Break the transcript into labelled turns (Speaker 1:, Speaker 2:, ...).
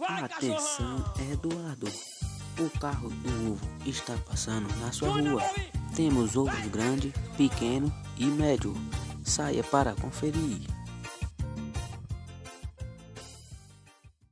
Speaker 1: Vai, Atenção, cachorrão. Eduardo. O carro do ovo está passando na sua rua. Temos ovos grande, pequeno e médio. Saia para conferir.